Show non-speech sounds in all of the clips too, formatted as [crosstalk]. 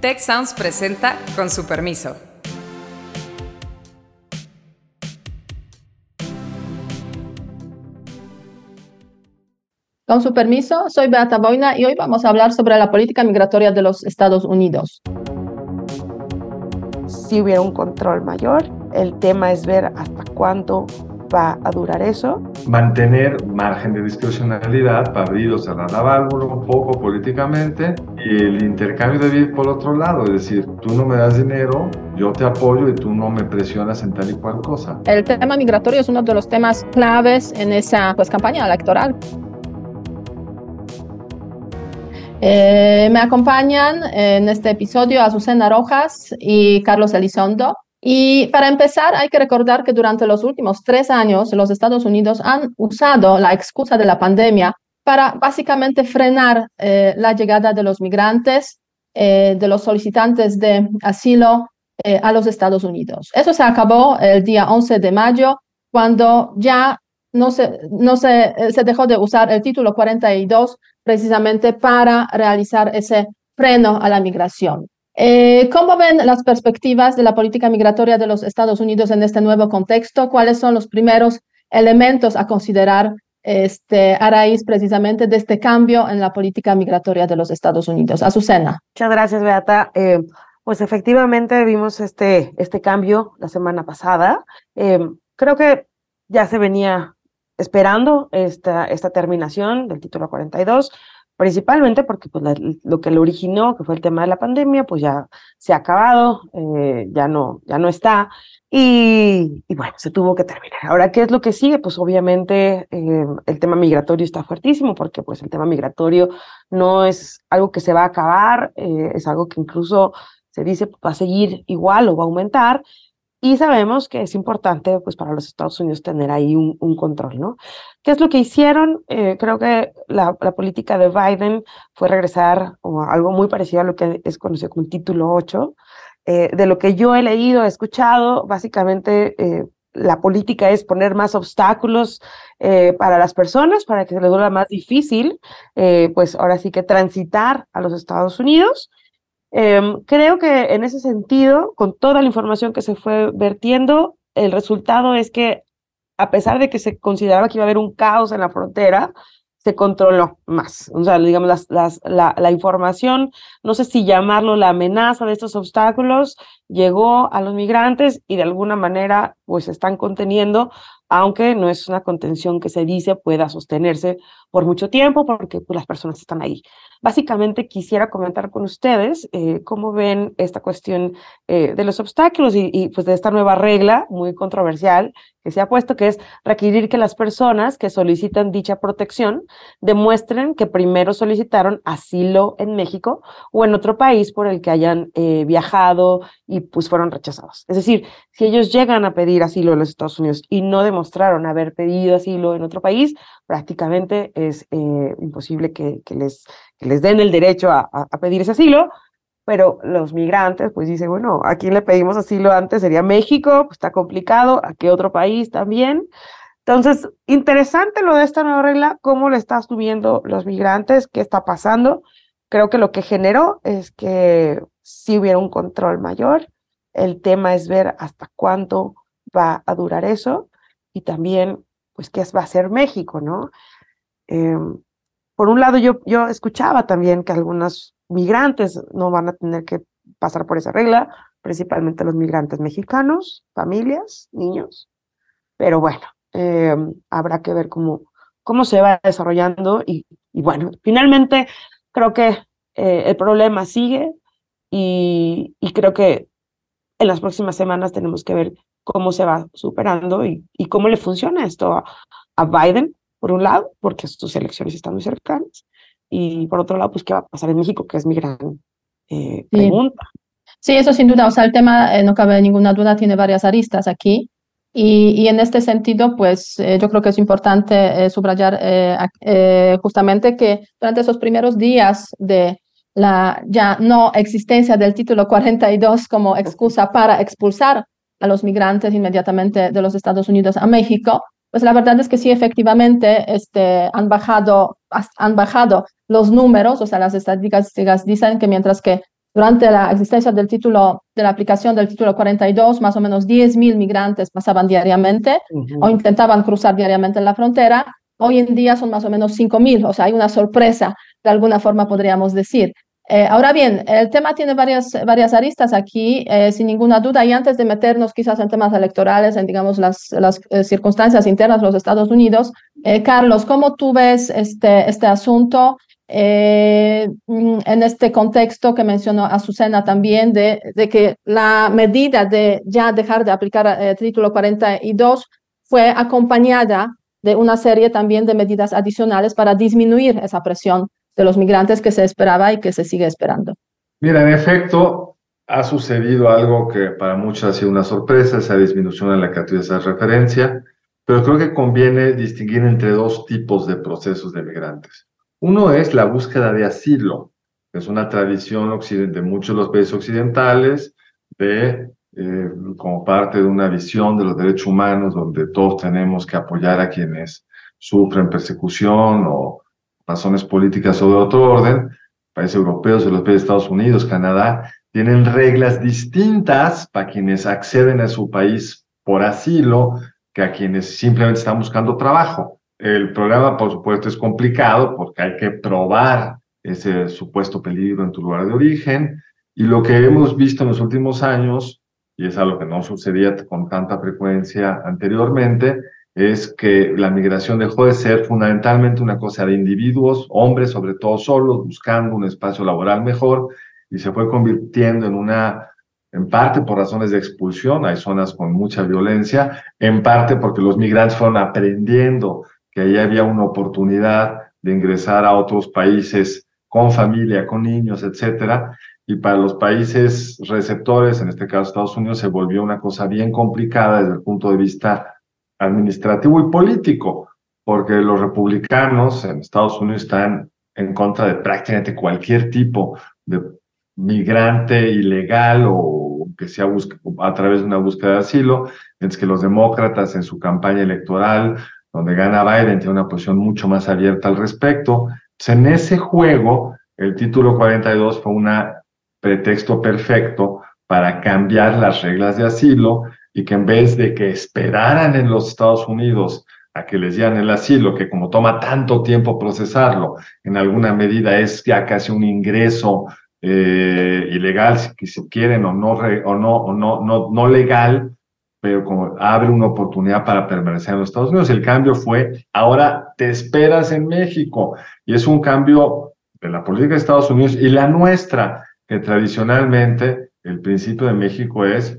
Tech Sounds presenta con su permiso. Con su permiso, soy Beata Boina y hoy vamos a hablar sobre la política migratoria de los Estados Unidos. Si hubiera un control mayor, el tema es ver hasta cuánto va a durar eso. Mantener margen de discrecionalidad para abrir o cerrar la válvula un poco políticamente y el intercambio de vida por otro lado, es decir, tú no me das dinero, yo te apoyo y tú no me presionas en tal y cual cosa. El tema migratorio es uno de los temas claves en esa pues, campaña electoral. Eh, me acompañan en este episodio Azucena Rojas y Carlos Elizondo. Y para empezar, hay que recordar que durante los últimos tres años los Estados Unidos han usado la excusa de la pandemia para básicamente frenar eh, la llegada de los migrantes, eh, de los solicitantes de asilo eh, a los Estados Unidos. Eso se acabó el día 11 de mayo, cuando ya no se, no se, se dejó de usar el título 42 precisamente para realizar ese freno a la migración. Eh, ¿Cómo ven las perspectivas de la política migratoria de los Estados Unidos en este nuevo contexto? ¿Cuáles son los primeros elementos a considerar este, a raíz precisamente de este cambio en la política migratoria de los Estados Unidos? Azucena. Muchas gracias, Beata. Eh, pues efectivamente vimos este, este cambio la semana pasada. Eh, creo que ya se venía esperando esta, esta terminación del título 42 principalmente porque pues, lo que lo originó, que fue el tema de la pandemia, pues ya se ha acabado, eh, ya, no, ya no está, y, bueno, se tuvo que terminar. Ahora, ¿qué es lo que sigue? Pues obviamente eh, el tema migratorio está fuertísimo, porque pues el tema migratorio no es algo que se va a acabar, eh, es algo que incluso se dice va a seguir igual o va a aumentar, y sabemos que es importante pues, para los Estados Unidos tener ahí un, control, ¿no? ¿Qué es lo que hicieron? Eh, creo que la, política de Biden fue regresar a algo muy parecido a lo que es conocido como el título 8. Eh, de lo que yo he leído, he escuchado, básicamente eh, la política es poner más obstáculos para las personas, para que se les vuelva más difícil, pues ahora sí que transitar a los Estados Unidos. Em, creo que en ese sentido, con toda la información que se fue vertiendo, el resultado es que a pesar de que se consideraba que iba a haber un caos en la frontera, se controló más. O sea, digamos, la, la, información, no sé si llamarlo la amenaza de estos obstáculos, llegó a los migrantes y de alguna manera pues están conteniendo, aunque no es una contención que se dice pueda sostenerse por mucho tiempo porque pues, las personas están ahí. Básicamente quisiera comentar con ustedes eh, cómo ven esta cuestión eh, de los obstáculos y, y, pues de esta nueva regla muy controversial que se ha puesto, que es requerir que las personas que solicitan dicha protección demuestren que primero solicitaron asilo en México o en otro país por el que hayan eh, viajado y pues fueron rechazados. Es decir, si ellos llegan a pedir asilo en los Estados Unidos y no demostraron haber pedido asilo en otro país, prácticamente es eh, imposible que, les, les, den el derecho a, a, pedir ese asilo, pero los migrantes pues dicen, bueno, ¿a quién le pedimos asilo antes? Sería México, pues está complicado, ¿a qué otro país también? Entonces, interesante lo de esta nueva regla, cómo le está subiendo los migrantes, qué está pasando. Creo que lo que generó es que si hubiera un control mayor, el tema es ver hasta cuánto va a durar eso y también, pues, qué va a hacer México, ¿no? Eh, por un lado, yo, yo escuchaba también que algunos migrantes no van a tener que pasar por esa regla, principalmente los migrantes mexicanos, familias, niños, pero bueno, eh, habrá que ver cómo, cómo se va desarrollando y, bueno, finalmente creo que eh, el problema sigue y, creo que en las próximas semanas tenemos que ver cómo se va superando y, cómo le funciona esto a, Biden, por un lado, porque sus elecciones están muy cercanas, y por otro lado, pues qué va a pasar en México, que es mi gran eh, pregunta. Sí. sí. eso sin duda, o sea, el tema, eh, no cabe ninguna duda, tiene varias aristas aquí. Y, y, en este sentido, pues eh, yo creo que es importante eh, subrayar eh, justamente que durante esos primeros días de la ya no existencia del título 42 como excusa para expulsar a los migrantes inmediatamente de los Estados Unidos a México, pues la verdad es que sí, efectivamente, este, han, bajado, han bajado los números, o sea, las estadísticas dicen que mientras que durante la existencia del título, de la aplicación del título 42, más o menos 10.000 migrantes pasaban diariamente o intentaban cruzar diariamente la frontera. Hoy en día son más o menos 5.000, o sea, hay una sorpresa, de alguna forma podríamos decir. Eh, ahora bien, el tema tiene varias, varias aristas aquí, eh, sin ninguna duda, y antes de meternos quizás en temas electorales, en digamos las, las eh, circunstancias internas de los Estados Unidos, Carlos, ¿cómo tú ves este, este asunto mm, en este contexto que mencionó Azucena también, de, de que la medida de ya dejar de aplicar el título 42 fue acompañada de una serie también de medidas adicionales para disminuir esa presión de los migrantes que se esperaba y que se sigue esperando. Mira, en efecto, ha sucedido algo que para muchos ha sido una sorpresa, esa disminución en la que tú esa referencia, pero creo que conviene distinguir entre dos tipos de procesos de migrantes. Uno es la búsqueda de asilo, es una tradición de muchos de los países occidentales, de, eh, como parte de una visión de los derechos humanos, donde todos tenemos que apoyar a quienes sufren persecución o razones políticas o de otro orden, países europeos, los países Estados Unidos, Canadá, tienen reglas distintas para quienes acceden a su país por asilo que a quienes simplemente están buscando trabajo. El programa, por supuesto, es complicado porque hay que probar ese supuesto peligro en tu lugar de origen. Y lo que hemos visto en los últimos años, y es algo que no sucedía con tanta frecuencia anteriormente, es que la migración dejó de ser fundamentalmente una cosa de individuos, hombres sobre todo solos, buscando un espacio laboral mejor, y se fue convirtiendo en una, en parte por razones de expulsión, hay zonas con mucha violencia, en parte porque los migrantes fueron aprendiendo que ahí había una oportunidad de ingresar a otros países con familia, con niños, etcétera, y para los países receptores, en este caso Estados Unidos, se volvió una cosa bien complicada desde el punto de vista administrativo y político, porque los republicanos en Estados Unidos están en contra de prácticamente cualquier tipo de migrante ilegal o que sea a través de una búsqueda de asilo, mientras que los demócratas en su campaña electoral, donde gana Biden, tiene una posición mucho más abierta al respecto. en ese juego, el título 42 fue un pretexto perfecto para cambiar las reglas de asilo y que en vez de que esperaran en los Estados Unidos a que les dieran el asilo, que como toma tanto tiempo procesarlo, en alguna medida es ya casi un ingreso eh, ilegal, si, si quieren, o no, o no, o no, no, no legal, pero como abre una oportunidad para permanecer en los Estados Unidos. El cambio fue, ahora te esperas en México, y es un cambio de la política de Estados Unidos y la nuestra, que tradicionalmente el principio de México es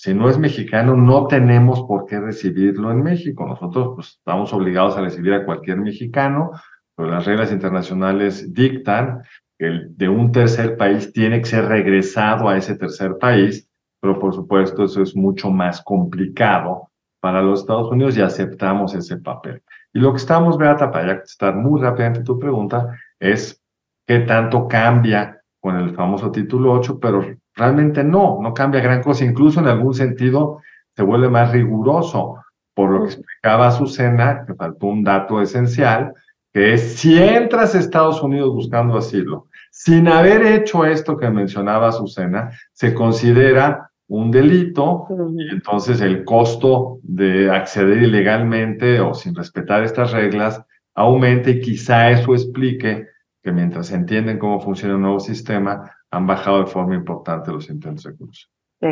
si no es mexicano, no tenemos por qué recibirlo en México. Nosotros pues, estamos obligados a recibir a cualquier mexicano, pero las reglas internacionales dictan el de un tercer país tiene que ser regresado a ese tercer país, pero por supuesto eso es mucho más complicado para los Estados Unidos y aceptamos ese papel. Y lo que estamos, Beata, para ya contestar muy rápidamente tu pregunta, es qué tanto cambia con el famoso título 8, pero Realmente no, no cambia gran cosa, incluso en algún sentido se vuelve más riguroso, por lo que explicaba Azucena, que faltó un dato esencial, que es si entras a Estados Unidos buscando asilo, sin haber hecho esto que mencionaba Azucena, se considera un delito y entonces el costo de acceder ilegalmente o sin respetar estas reglas aumenta y quizá eso explique que mientras entienden cómo funciona el nuevo sistema, han bajado de forma importante los intentos de cruce.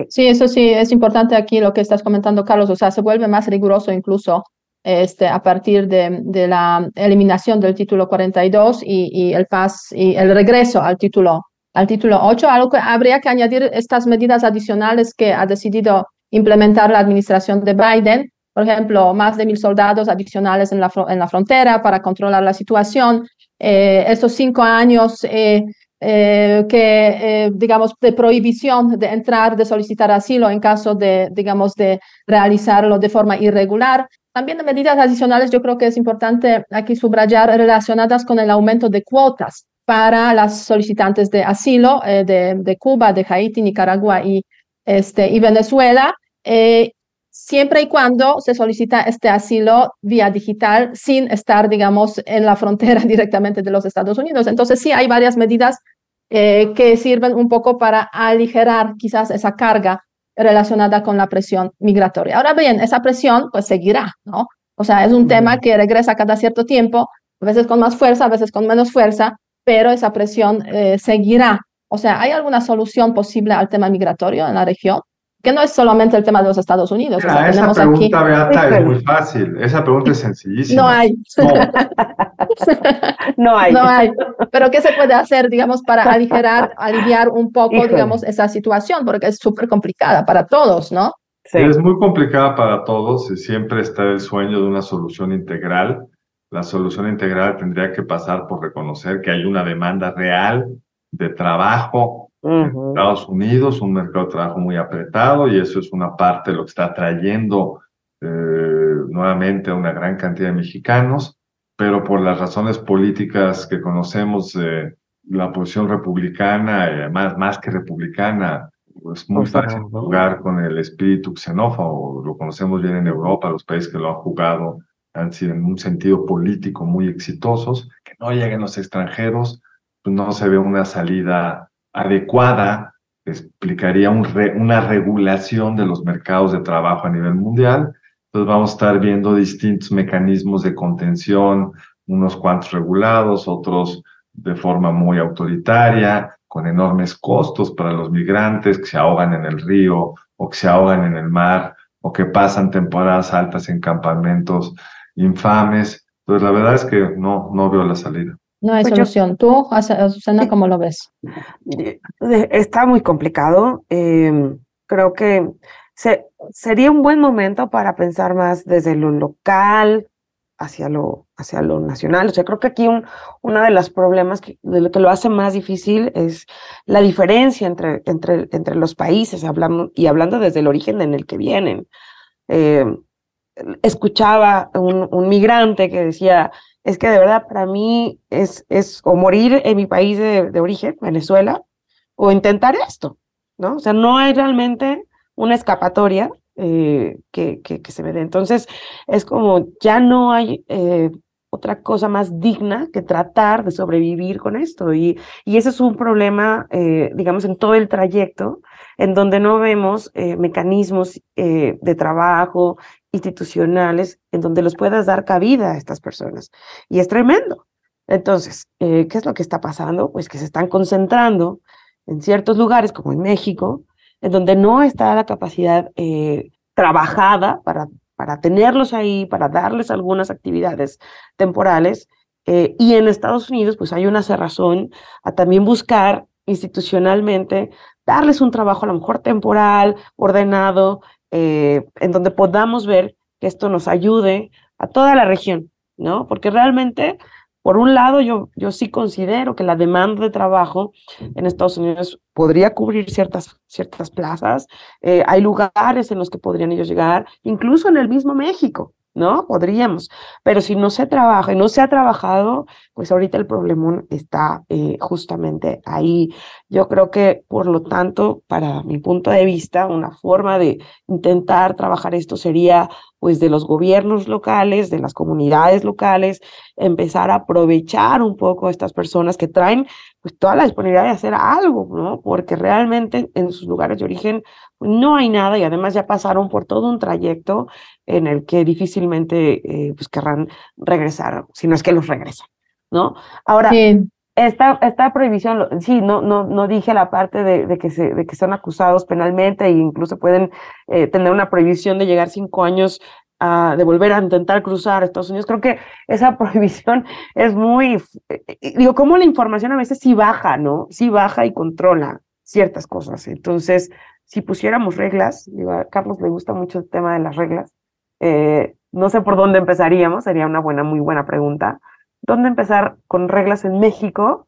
Sí, eso sí, es importante aquí lo que estás comentando, Carlos. O sea, se vuelve más riguroso incluso este, a partir de, de la eliminación del título 42 y, y, el pas, y el regreso al título, al título 8. Algo que habría que añadir estas medidas adicionales que ha decidido implementar la administración de Biden. Por ejemplo, más de mil soldados adicionales en la, en la frontera para controlar la situación. Eh, estos cinco años eh, eh, que, eh, digamos, de prohibición de entrar, de solicitar asilo en caso de, digamos, de realizarlo de forma irregular. También medidas adicionales, yo creo que es importante aquí subrayar relacionadas con el aumento de cuotas para las solicitantes de asilo eh, de, Cuba, de Haití, Nicaragua y, este, Venezuela, siempre y cuando se solicita este asilo vía digital sin estar, digamos, en la frontera [laughs] directamente de los Estados Unidos. Entonces, sí hay varias medidas eh, que sirven un poco para aligerar quizás esa carga relacionada con la presión migratoria. Ahora bien, esa presión pues seguirá, ¿no? O sea, es un tema que regresa cada cierto tiempo, a veces con más fuerza, a veces con menos fuerza, pero esa presión eh, seguirá. O sea, ¿hay alguna solución posible al tema migratorio en la región? Que no es solamente el tema de los Estados Unidos. Mira, o sea, esa pregunta, aquí... Beata, es muy fácil. Esa pregunta es sencillísima. No hay. No. [laughs] no hay. No hay. Pero ¿qué se puede hacer, digamos, para aligerar, aliviar un poco, Híjole. digamos, esa situación? Porque es súper complicada para todos, ¿no? Sí. Es muy complicada para todos y siempre está el sueño de una solución integral. La solución integral tendría que pasar por reconocer que hay una demanda real de trabajo uh -huh. Estados Unidos, un mercado de trabajo muy apretado y eso es una parte de lo que está trayendo eh, nuevamente a una gran cantidad de mexicanos, pero por las razones políticas que conocemos, eh, la posición republicana, eh, más, más que republicana, es muy fácil jugar con el espíritu xenófobo, lo conocemos bien en Europa, los países que lo han jugado han sido en un sentido político muy exitosos, que no lleguen los extranjeros, pues no se ve una salida adecuada, explicaría una regulación de los mercados de trabajo a nivel mundial, entonces vamos a estar viendo distintos mecanismos de contención, unos cuantos regulados, otros de forma muy autoritaria, con enormes costos para los migrantes que se ahogan en el río o que se ahogan en el mar o que pasan temporadas altas en campamentos infames. Entonces, la verdad es que no, no veo la salida. No hay pues solución. Yo, ¿Tú, Azucena, cómo lo ves? Está muy complicado. Eh, creo que se, sería un buen momento para pensar más desde lo local hacia lo, hacia lo nacional. O sea, creo que aquí un, uno de los problemas que, de lo que lo hace más difícil es la diferencia entre, entre, entre los países, hablando, y hablando desde el origen en el que vienen. Eh, escuchaba un, un, migrante que decía, es que de verdad para mí es, es o morir en mi país de, de origen, Venezuela, o intentar esto, ¿no? O sea, no hay realmente una escapatoria eh, que, que, se me dé. Entonces, es como ya no hay eh, otra cosa más digna que tratar de sobrevivir con esto. Y, y ese es un problema, eh, digamos, en todo el trayecto, en donde no vemos mecanismos de trabajo institucionales en donde los puedas dar cabida a estas personas. Y es tremendo. Entonces, ¿qué es lo que está pasando? Pues que se están concentrando en ciertos lugares, como en México, en donde no está la capacidad trabajada para para tenerlos ahí, para darles algunas actividades temporales. Eh, y en Estados Unidos, pues hay una cerrazón a también buscar institucionalmente darles un trabajo a lo mejor temporal, ordenado, eh, en donde podamos ver que esto nos ayude a toda la región, ¿no? Porque realmente por un lado, yo, yo sí considero que la demanda de trabajo en Estados Unidos podría cubrir ciertas, ciertas plazas. Eh, hay lugares en los que podrían ellos llegar, incluso en el mismo México, ¿no? Podríamos. Pero si no se trabaja y no se ha trabajado, pues ahorita el problema está eh, justamente ahí. Yo creo que, por lo tanto, para mi punto de vista, una forma de intentar trabajar esto sería pues de los gobiernos locales, de las comunidades locales, empezar a aprovechar un poco a estas personas que traen pues toda la disponibilidad de hacer algo, ¿no? Porque realmente en sus lugares de origen no hay nada y además ya pasaron por todo un trayecto en el que difícilmente eh, pues querrán regresar, si no es que los regresan, ¿no? Ahora, sí. esta, esta prohibición, sí, no, no, no dije la parte de, de, que se, de que son acusados penalmente e incluso pueden eh, tener una prohibición de llegar cinco años a, de volver a intentar cruzar Estados Unidos. Creo que esa [laughs] prohibición es muy, eh, digo, como la información a veces sí baja, ¿no? Sí baja y controla ciertas cosas. Entonces, si pusiéramos reglas, a Carlos le gusta mucho el tema de las reglas, eh, no sé por dónde empezaríamos, sería una buena, muy buena pregunta. ¿Dónde empezar con reglas en México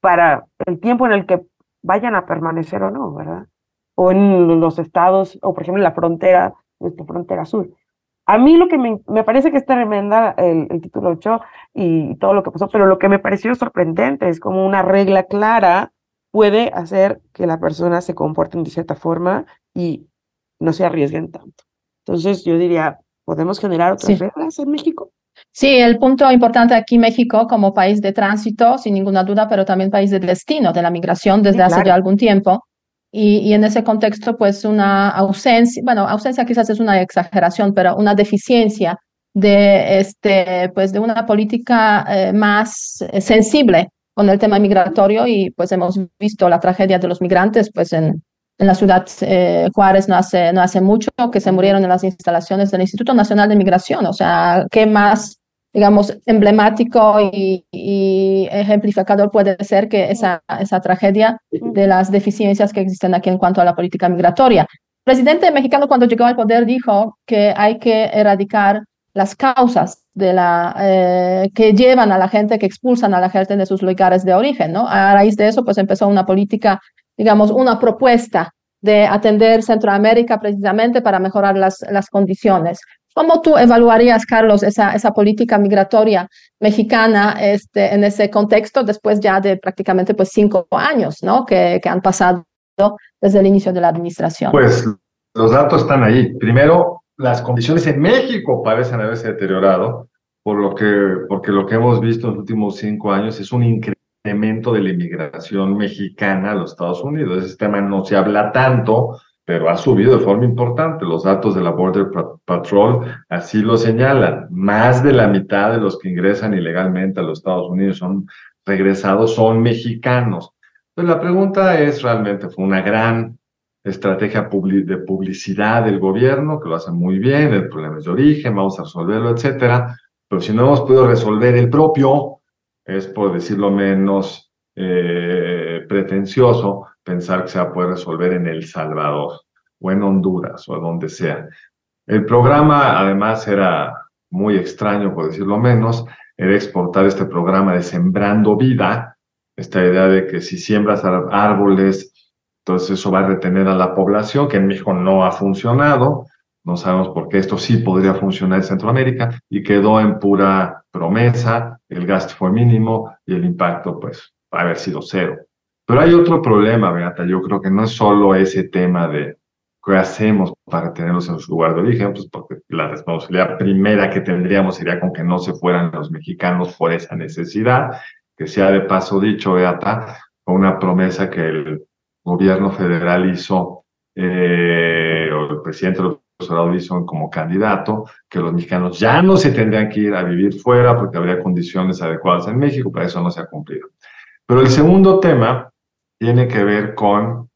para el tiempo en el que vayan a permanecer o no, verdad? O en los estados, o por ejemplo en la frontera, nuestra frontera sur. A mí lo que me, me parece que es tremenda el, el, título 8 y todo lo que pasó, pero lo que me pareció sorprendente es como una regla clara puede hacer que la persona se comporte de cierta forma y no se arriesguen tanto. Entonces yo diría, ¿podemos generar otras sí. reglas en México? Sí, el punto importante aquí, México, como país de tránsito, sin ninguna duda, pero también país de destino de la migración desde hace ya algún tiempo. Y, y, en ese contexto, pues una ausencia, bueno, ausencia quizás es una exageración, pero una deficiencia de, este, pues de una política eh, más eh, sensible con el tema migratorio y pues hemos visto la tragedia de los migrantes pues en, en la ciudad eh, Juárez no hace, no hace mucho que se murieron en las instalaciones del Instituto Nacional de Migración. O sea, ¿qué más, digamos, emblemático y, y ejemplificador puede ser que esa, esa tragedia de las deficiencias que existen aquí en cuanto a la política migratoria? El presidente mexicano cuando llegó al poder dijo que hay que erradicar las causas de la, eh, que llevan a la gente, que expulsan a la gente de sus lugares de origen, ¿no? A raíz de eso, pues empezó una política, digamos, una propuesta de atender Centroamérica precisamente para mejorar las, las condiciones. ¿Cómo tú evaluarías, Carlos, esa, esa política migratoria mexicana este, en ese contexto después ya de prácticamente pues, cinco años ¿no? que, que han pasado desde el inicio de la administración? Pues los datos están ahí. Primero, las condiciones en México parecen haberse deteriorado, por lo que, porque lo que hemos visto en los últimos cinco años es un incremento de la inmigración mexicana a los Estados Unidos. Ese tema no se habla tanto, pero ha subido de forma importante. Los datos de la Border Patrol así lo señalan. Más de la mitad de los que ingresan ilegalmente a los Estados Unidos son regresados, son mexicanos. Pues la pregunta es, realmente fue una gran estrategia de publicidad del gobierno, que lo hace muy bien, el problema es de origen, vamos a resolverlo, etcétera. Pero si no hemos podido resolver el propio, es por decirlo menos eh, pretencioso pensar que se va a poder resolver en El Salvador o en Honduras o donde sea. El programa además era muy extraño, por decirlo menos, era exportar este programa de Sembrando Vida, esta idea de que si siembras árboles entonces eso va a retener a la población, que en México no ha funcionado. No sabemos por qué esto sí podría funcionar en Centroamérica y quedó en pura promesa, el gasto fue mínimo y el impacto pues va a haber sido cero. Pero hay otro problema, Beata, yo creo que no es solo ese tema de qué hacemos para tenerlos en su lugar de origen, pues porque la responsabilidad primera que tendríamos sería con que no se fueran los mexicanos por esa necesidad, que sea de paso dicho, Beata, una promesa que el gobierno federal hizo, eh, o el presidente López Obrador hizo como candidato, que los mexicanos ya no se tendrían que ir a vivir fuera porque habría condiciones adecuadas en México, pero eso no se ha cumplido. Pero el segundo tema tiene que ver con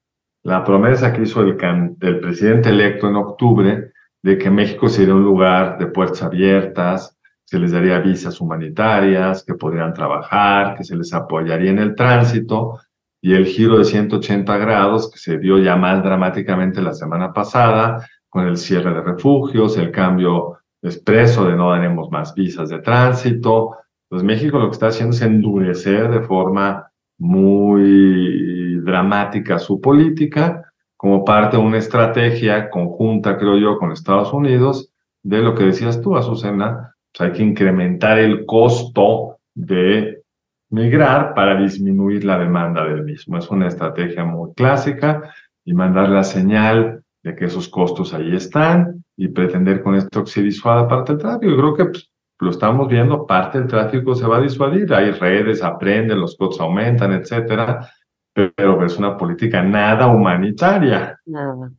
la promesa que hizo el, el presidente electo en octubre de que México sería un lugar de puertas abiertas, se les daría visas humanitarias, que podrían trabajar, que se les apoyaría en el tránsito, y el giro de 180 grados que se dio ya más dramáticamente la semana pasada con el cierre de refugios, el cambio expreso de no daremos más visas de tránsito. Pues México lo que está haciendo es endurecer de forma muy dramática su política como parte de una estrategia conjunta, creo yo, con Estados Unidos, de lo que decías tú, Azucena, pues hay que incrementar el costo de migrar para disminuir la demanda del mismo. Es una estrategia muy clásica y mandar la señal de que esos costos ahí están y pretender con esto que se disuada parte del tráfico. Yo creo que pues, lo estamos viendo, parte del tráfico se va a disuadir. Hay redes, aprenden, los costos aumentan, etcétera, pero es una política nada humanitaria. Nada.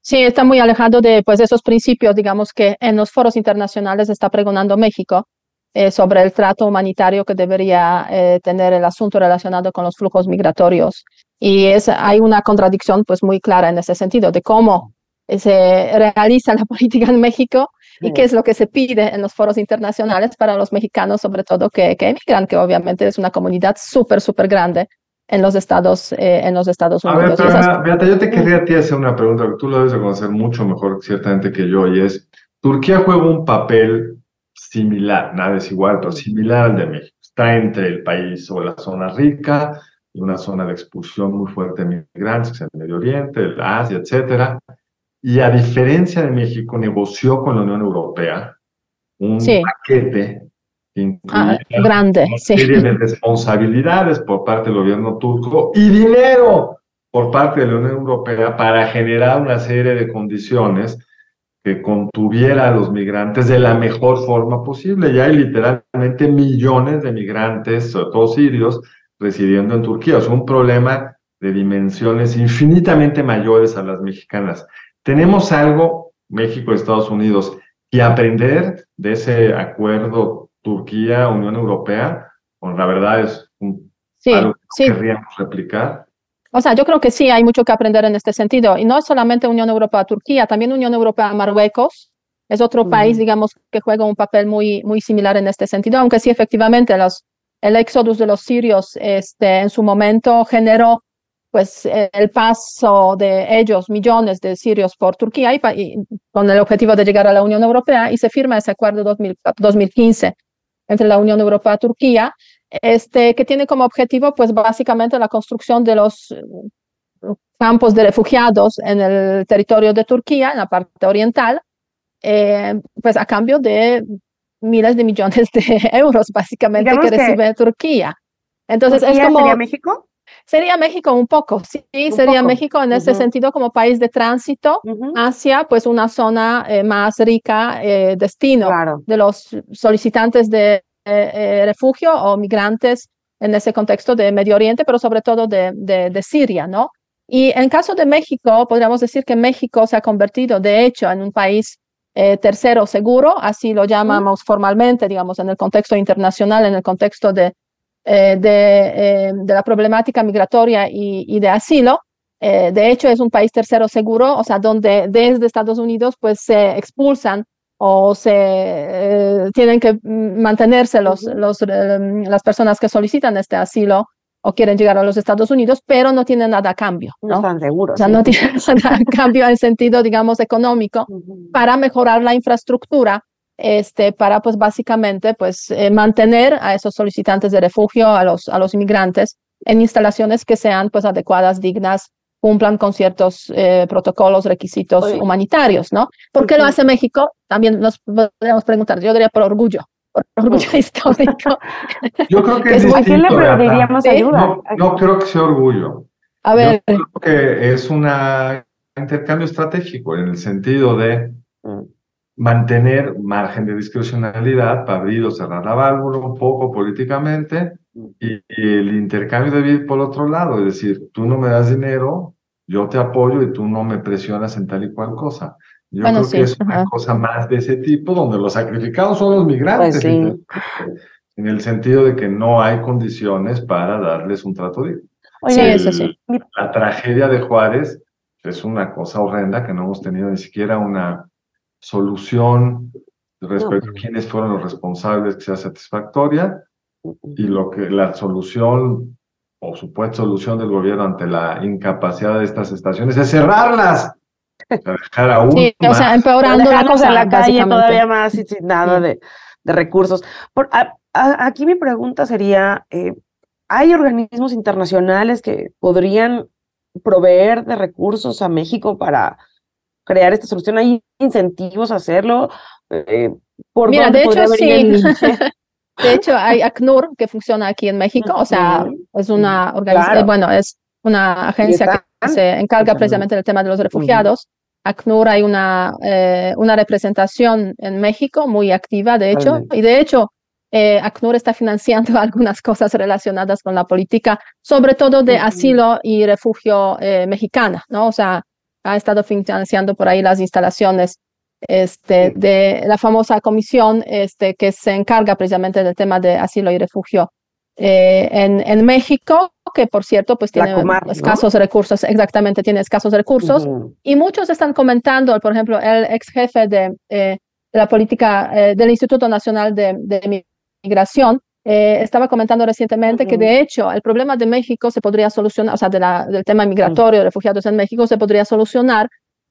Sí, está muy alejado de pues, esos principios, digamos, que en los foros internacionales está pregonando México eh, sobre el trato humanitario que debería eh, tener el asunto relacionado con los flujos migratorios. Y es, hay una contradicción pues muy clara en ese sentido de cómo se realiza la [laughs] política en México y qué es lo que se pide en los foros internacionales para los mexicanos, sobre todo que, que emigran, que obviamente es una comunidad súper, súper grande en los Estados, eh, en los Estados Unidos. A ver, Beata, yo te quería a ti hacer una pregunta, que tú lo debes de conocer mucho mejor ciertamente que yo, y es, ¿Turquía juega un papel similar, nada es igual, pero similar al de México. Está entre el país o la zona rica y una zona de expulsión muy fuerte de migrantes, que es el Medio Oriente, el Asia, etcétera. Y a diferencia de México, negoció con la Unión Europea un paquete que ah, grande, una serie de responsabilidades por parte del gobierno turco y dinero por parte de la Unión Europea para generar una serie de condiciones que contuviera a los migrantes de la mejor forma posible. Ya hay literalmente millones de migrantes, sobre todo sirios, residiendo en Turquía. Es un problema de dimensiones infinitamente mayores a las mexicanas. Tenemos algo, México y Estados Unidos, que aprender de ese acuerdo Turquía-Unión Europea. Bueno, la verdad es un, Sí, algo que sí. querríamos replicar. O sea, yo creo que sí hay mucho que aprender en este sentido. Y no es solamente Unión Europea-Turquía, también Unión Europea-Marruecos. Es otro Ujú. país, digamos, que juega un papel muy, muy similar en este sentido, aunque sí, efectivamente, los, el éxodo de los sirios este, en su momento generó pues el paso de ellos, millones de sirios por Turquía, y, y con el objetivo de llegar a la Unión Europea, y se firma ese acuerdo 2000 2015 entre la Unión Europea y Turquía, este, que tiene como objetivo, pues básicamente la construcción de los eh, campos de refugiados en el territorio de Turquía, en la parte oriental, eh, pues a cambio de miles de millones de [laughs] euros, básicamente, Digamos que que recibe Turquía. Entonces es ¿Turquía como... sería México? Sería México un poco, sí, Un sería poco. México en ese sentido como país de tránsito Ujú. hacia pues una zona eh, más rica, eh, destino Claro. de los solicitantes de eh, eh, refugio o migrantes en ese contexto de Medio Oriente, pero sobre todo de, de, de Siria, ¿no? Y en caso de México, podríamos decir que México se ha convertido, de hecho, en un país eh, tercero seguro, así lo llamamos formalmente, digamos, en el contexto internacional, en el contexto de, eh, de, eh, de la problemática migratoria y, y de asilo. Eh, de hecho, es un país tercero seguro, o sea, donde desde Estados Unidos pues se expulsan o se eh, tienen que mantenerse los, los, eh, las personas que solicitan este asilo o quieren llegar a los Estados Unidos, pero no tienen nada a cambio, No, ¿no? están seguros. O sea, sí. no tienen [laughs] nada a cambio en sentido, digamos, económico Ujú. para mejorar la infraestructura, este, para pues básicamente pues eh, mantener a esos solicitantes de refugio, a los, a los inmigrantes en instalaciones que sean pues adecuadas, dignas, cumplan con ciertos eh, protocolos, requisitos Oye. humanitarios, ¿no? ¿Por qué lo Ujú. hace México? También nos podríamos preguntar, yo diría por orgullo, por orgullo histórico. [laughs] Yo creo que es es muy- ¿A quién le distinto, pediríamos Sí. ayuda? No, no creo que sea orgullo. A ver, Yo creo que es un intercambio estratégico en el sentido de. Mantener margen de discrecionalidad para abrir o cerrar la válvula un poco políticamente y, el intercambio de vida por otro lado, es decir, tú no me das dinero, yo te apoyo y tú no me presionas en tal y cual cosa. Yo Bueno, creo sí, que es una ajá. cosa más de ese tipo, donde los sacrificados son los migrantes, Pues sí. en el sentido de que no hay condiciones para darles un trato digno. Oye, eso sí. La tragedia de Juárez es una cosa horrenda que no hemos tenido ni siquiera una solución respecto No. a quiénes fueron los responsables que sea satisfactoria y lo que la solución o supuesta solución del gobierno ante la incapacidad de estas estaciones es cerrarlas. O sea, dejar aún sí, o sea, empeorando la cosa, en la calle todavía más y sin nada Sí. de, de recursos. Por, a- a- aquí mi pregunta sería, eh, ¿hay organismos internacionales que podrían proveer de recursos a México para crear esta solución? ¿Hay incentivos a hacerlo? Eh, ¿por Mira, de hecho, el sí. [laughs] De hecho, hay ACNUR que funciona aquí en México, o sea, es una organización, Claro. bueno, es una agencia que se encarga precisamente del tema de los refugiados. ACNUR hay una, eh, una representación en México muy activa, de hecho, y de hecho, eh, ACNUR está financiando [laughs] algunas cosas relacionadas con la política, sobre todo de asilo y refugio eh, mexicana, ¿no? O sea, ha estado financiando por ahí las instalaciones este, de la famosa comisión este, que se encarga precisamente del tema de asilo y refugio eh, en, en México, que por cierto, pues tiene Comar, ¿no? escasos recursos, exactamente, tiene escasos recursos. Ujú. Y muchos están comentando, por ejemplo, el ex jefe de, eh, de la política eh, del Instituto Nacional de, de Migración eh, estaba comentando recientemente que de hecho el problema de México se podría solucionar, o sea, de la, del tema migratorio, de refugiados en México, se podría solucionar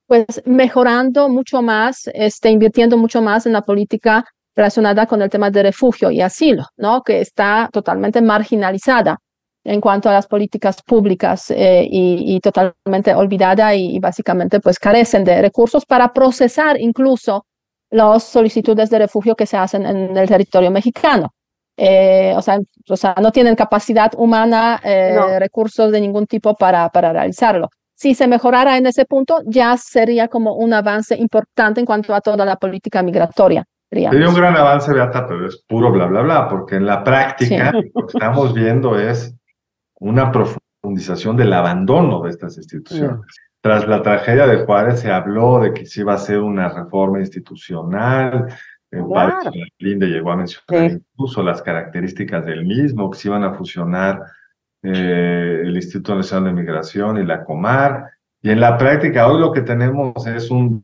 pues mejorando mucho más, este, invirtiendo mucho más en la política relacionada con el tema de refugio y asilo, ¿no? Que está totalmente marginalizada en cuanto a las políticas públicas eh, y, y totalmente olvidada y, y básicamente pues carecen de recursos para procesar incluso las solicitudes de refugio que se hacen en el territorio mexicano. Eh, o, sea, o sea, no tienen capacidad humana, eh, No. recursos de ningún tipo para, para realizarlo. si se mejorara en ese punto, ya sería como un avance importante en cuanto a toda la política migratoria. Sería un gran avance, Beata, pero es puro bla, bla, bla, porque en la práctica lo que estamos viendo es una profundización del abandono de estas instituciones. Tras la tragedia de Juárez se habló de que se iba a hacer una reforma institucional, el padre Linde llegó a mencionar incluso las características del mismo, que se iban a fusionar eh, el Instituto Nacional de Migración y la Comar. Y en la práctica, hoy lo que tenemos es un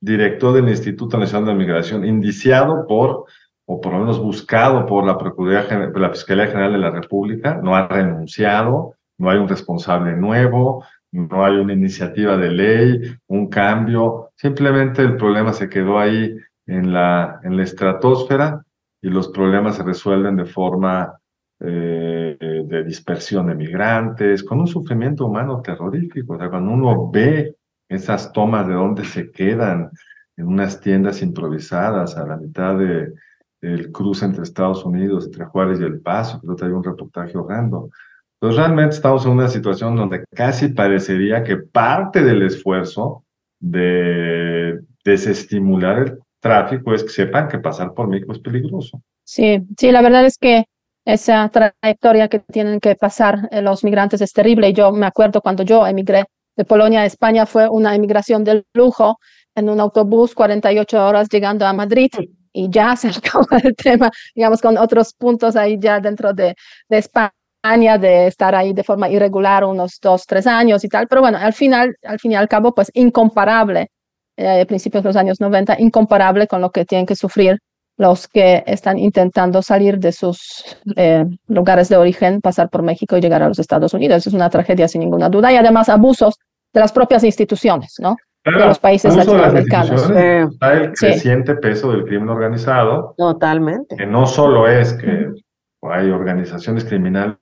director del Instituto Nacional de Migración indiciado por, o por lo menos buscado por la Procuraduría, la Fiscalía General de la República, no ha renunciado, no hay un responsable nuevo, no hay una iniciativa de ley, un cambio, simplemente el problema se quedó ahí en la, en la estratosfera y los problemas se resuelven de forma eh, de dispersión de migrantes, con un sufrimiento humano terrorífico. O sea, cuando uno ve esas tomas de donde se quedan en unas tiendas improvisadas a la mitad de, del cruce entre Estados Unidos, entre Juárez y El Paso, creo que hay un reportaje horrendo. Entonces realmente estamos en una situación donde casi parecería que parte del esfuerzo de desestimular el tráfico es que sepan que pasar por México es peligroso. Sí, sí, la verdad es que esa trayectoria que tienen que pasar eh, los migrantes es terrible. Yo me acuerdo cuando yo emigré de Polonia a España, fue una emigración de lujo en un autobús, 48 horas llegando a Madrid. Y ya [laughs] se acabó el tema, digamos, con otros puntos ahí ya dentro de, de España de estar ahí de forma irregular unos dos, tres años y tal, pero bueno, al final, al fin y al cabo, pues incomparable eh, principios de los años 90, incomparable con lo que tienen que sufrir los que están intentando salir de sus eh, lugares de origen, pasar por México y llegar a los Estados Unidos. Es una tragedia sin ninguna duda y además abusos de las propias instituciones, ¿no? de los países latinoamericanos. el creciente peso del crimen organizado. Totalmente. Que no solo es que hay organizaciones criminales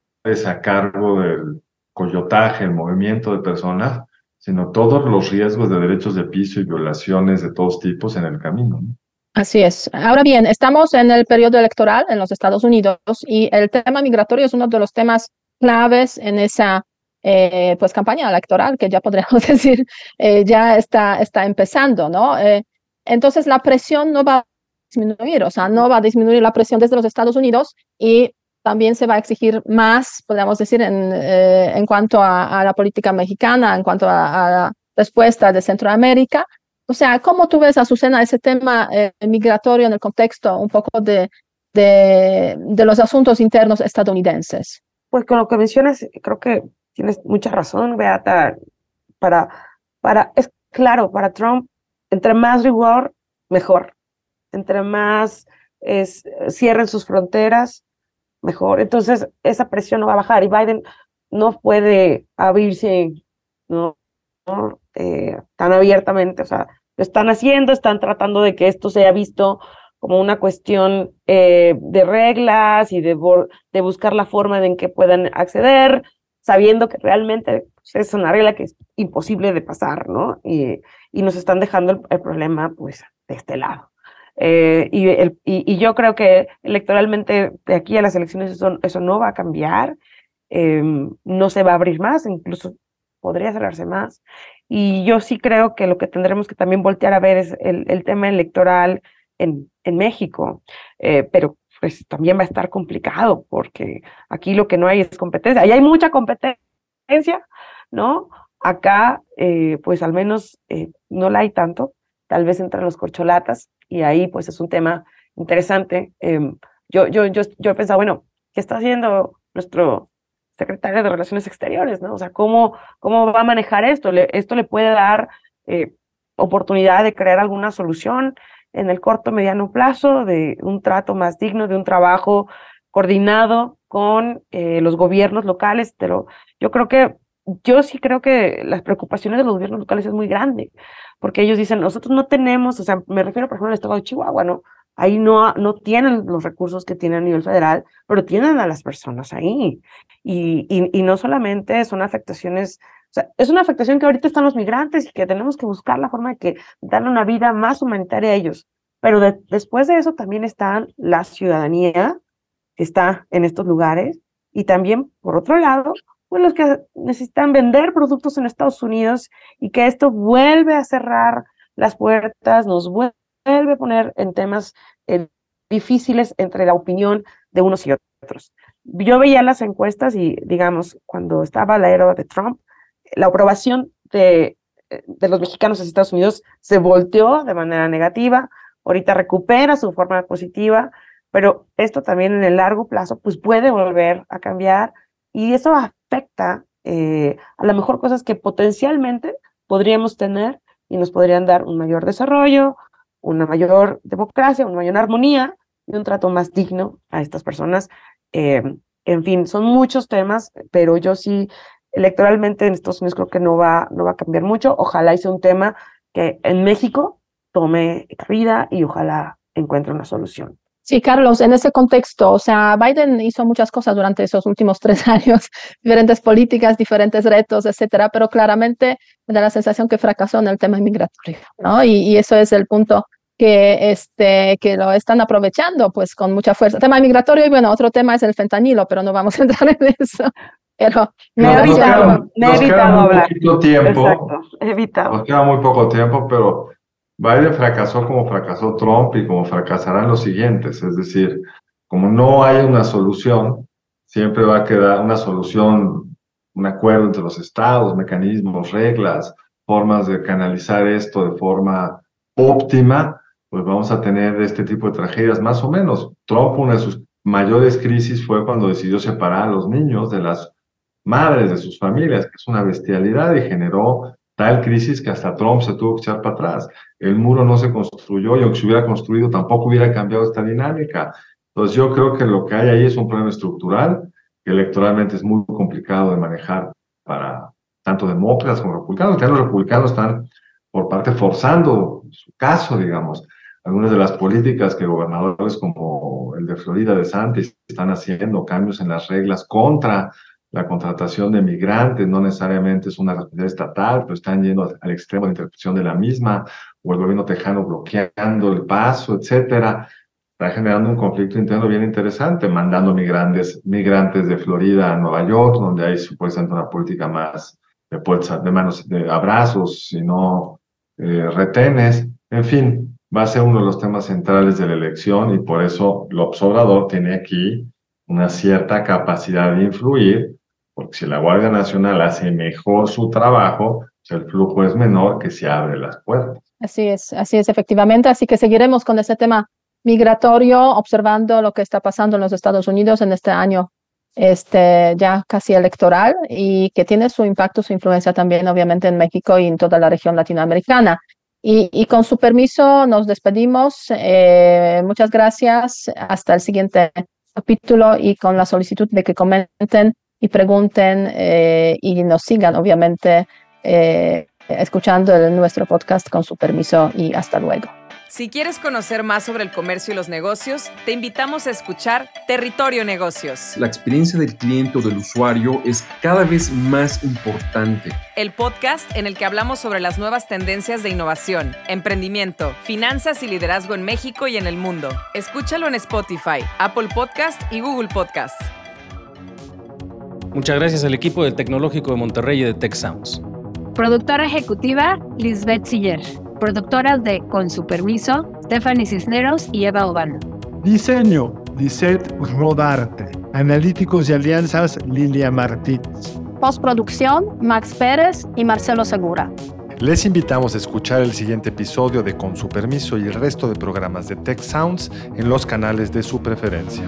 a cargo del coyotaje, el movimiento de personas, sino todos los riesgos de derechos de piso y violaciones de todos tipos en el camino. Así es. Ahora bien, estamos en el periodo electoral en los Estados Unidos y el tema migratorio es uno de los temas claves en esa eh, pues campaña electoral que ya podríamos [laughs] decir eh, ya está, está empezando, ¿no? Eh, entonces la presión no va a disminuir, o sea, no va a disminuir la presión desde los Estados Unidos y también se va a exigir más, podríamos decir, en, eh, en cuanto a, la política mexicana, en cuanto a, la respuesta de Centroamérica. O sea, ¿cómo tú ves, Azucena, ese tema eh, migratorio en el contexto un poco de, de, de, los asuntos internos estadounidenses? Pues con lo que mencionas, creo que tienes mucha razón, Beata. Para, para, es claro, para Trump, entre más rigor, mejor. Entre más es, cierren sus fronteras, mejor. Entonces, esa presión no va a bajar y Biden no puede abrirse ¿no? Eh, tan abiertamente. O sea, lo están haciendo, están tratando de que esto sea visto como una cuestión eh, de reglas y de, buscar la forma en que puedan acceder, sabiendo que realmente pues, es una regla que es imposible de pasar, ¿no? Y, y nos están dejando el problema, pues, de este lado. Eh, y, el, y, yo creo que electoralmente de aquí a las elecciones eso, eso no va a cambiar, em, no se va a abrir más, incluso podría cerrarse más. Y yo sí creo que lo que tendremos que también voltear a ver es el, el tema electoral en, en México, eh, pero pues también va a estar complicado porque aquí lo que no hay es competencia. Ahí hay mucha competencia, ¿no? Acá, eh, pues al menos no la hay tanto, tal vez entre los corcholatas, y ahí pues es un tema interesante. Em, yo, yo, yo, yo he pensado, bueno, ¿qué está haciendo nuestro secretario de Relaciones Exteriores? ¿no? O sea, ¿cómo, cómo va a manejar esto? Esto le puede dar eh, oportunidad de crear alguna solución en el corto, mediano plazo, de un trato más digno, de un trabajo coordinado con eh, los gobiernos locales, pero yo creo que, yo sí creo que las preocupaciones de los gobiernos locales es muy grande porque ellos dicen, nosotros no tenemos, o sea, me refiero por ejemplo al estado de Chihuahua, ¿no? Ahí no, no tienen los recursos que tienen a nivel federal, pero tienen a las personas ahí. Y, y, no solamente son afectaciones, o sea, es una afectación que ahorita están los migrantes y que tenemos que buscar la forma de que darle una vida más humanitaria a ellos. Pero después de eso también está la ciudadanía que está en estos lugares y también, por otro lado, pues los que necesitan vender productos en Estados Unidos y que esto vuelve a cerrar las puertas, nos vuelve a poner en temas eh, difíciles entre la opinión de unos y otros. Yo veía las encuestas y, digamos, cuando estaba la era de Trump, la aprobación de, eh, de los mexicanos en Estados Unidos se volteó de manera negativa, ahorita recupera su forma positiva, pero esto también en el largo plazo pues puede volver a cambiar y eso afecta eh, a lo mejor cosas que potencialmente podríamos tener y nos podrían dar un mayor desarrollo, una mayor democracia, una mayor armonía y un trato más digno a estas personas. Eh, en fin, son muchos temas, pero yo sí, electoralmente en Estados Unidos creo que no va, no va a cambiar mucho. Ojalá sea un tema que en México tome vida y ojalá encuentre una solución. Sí, Carlos, en ese contexto, o sea, Biden hizo muchas cosas durante esos últimos [laughs] tres años, diferentes políticas, diferentes retos, etcétera, pero claramente me da la sensación que fracasó en el tema migratorio, ¿no? Y, eso es el punto que, este, que lo están aprovechando, pues, con mucha fuerza. tema migratorio, y bueno, otro tema es el fentanilo, pero no vamos a entrar [laughs] en eso. Pero me he evitado, me he evitado hablar. Tiempo, Exacto, he evitado. Nos queda muy poco tiempo, pero Biden fracasó como fracasó Trump y como fracasarán los siguientes. Es decir, como no hay una solución, siempre va a quedar una solución, un acuerdo entre los estados, mecanismos, reglas, formas de canalizar esto de forma óptima, pues vamos a tener este tipo de tragedias más o menos. Trump, una de sus mayores crisis fue cuando decidió separar a los niños de las madres de sus familias, que es una bestialidad y generó tal crisis que hasta Trump se tuvo que echar para atrás. El muro no se construyó y aunque se hubiera construido tampoco hubiera cambiado esta dinámica. Entonces yo creo que lo que hay ahí es un problema estructural que electoralmente es muy complicado de manejar para tanto demócratas como republicanos. Ya los republicanos están por parte forzando su caso, digamos. Algunas de las políticas que gobernadores como el de Florida de Santis están haciendo, cambios en las reglas contra la contratación de migrantes no necesariamente es una responsabilidad estatal, pero están yendo al extremo de interpretación de la misma, o el gobierno tejano bloqueando el paso, etcétera. Está generando un conflicto interno bien interesante, mandando migrantes, migrantes de Florida a Nueva York, donde hay supuestamente una política más de, de manos, de abrazos y no eh, retenes. En fin, va a ser uno de los temas centrales de la elección y por eso López Obrador tiene aquí una cierta capacidad de influir porque si la Guardia Nacional hace mejor su trabajo, el flujo es menor que se abre las puertas. Así es, así es, efectivamente. Así que seguiremos con ese tema migratorio, observando lo que está pasando en los Estados Unidos en este año este, ya casi electoral y que tiene su impacto, su influencia también, obviamente, en México y en toda la región latinoamericana. Y, con su permiso, nos despedimos. Eh, muchas gracias. Hasta el siguiente capítulo y con la solicitud de que comenten y pregunten eh, y nos sigan, obviamente, eh, escuchando nuestro podcast con su permiso y hasta luego. Si quieres conocer más sobre el comercio y los negocios, te invitamos a escuchar Territorio Negocios. La experiencia del cliente o del usuario es cada vez más importante. El podcast en el que hablamos sobre las nuevas tendencias de innovación, emprendimiento, finanzas y liderazgo en México y en el mundo. Escúchalo en Spotify, Apple Podcast y Google Podcast. Muchas gracias al equipo del Tecnológico de Monterrey y de Tech Sounds. Productora ejecutiva, Lisbeth Siller. Productoras de Con su permiso, Stephanie Cisneros y Eva Obano. Diseño, Lisette Rodarte. Analíticos y alianzas, Lilia Martínez. Postproducción, Max Pérez y Marcelo Segura. Les invitamos a escuchar el siguiente episodio de Con su permiso y el resto de programas de Tech Sounds en los canales de su preferencia.